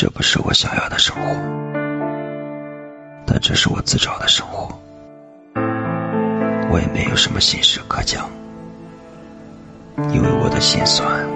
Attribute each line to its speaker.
Speaker 1: 这不是我想要的生活但这是我自找的生活我也没有什么心事可讲因为我的心酸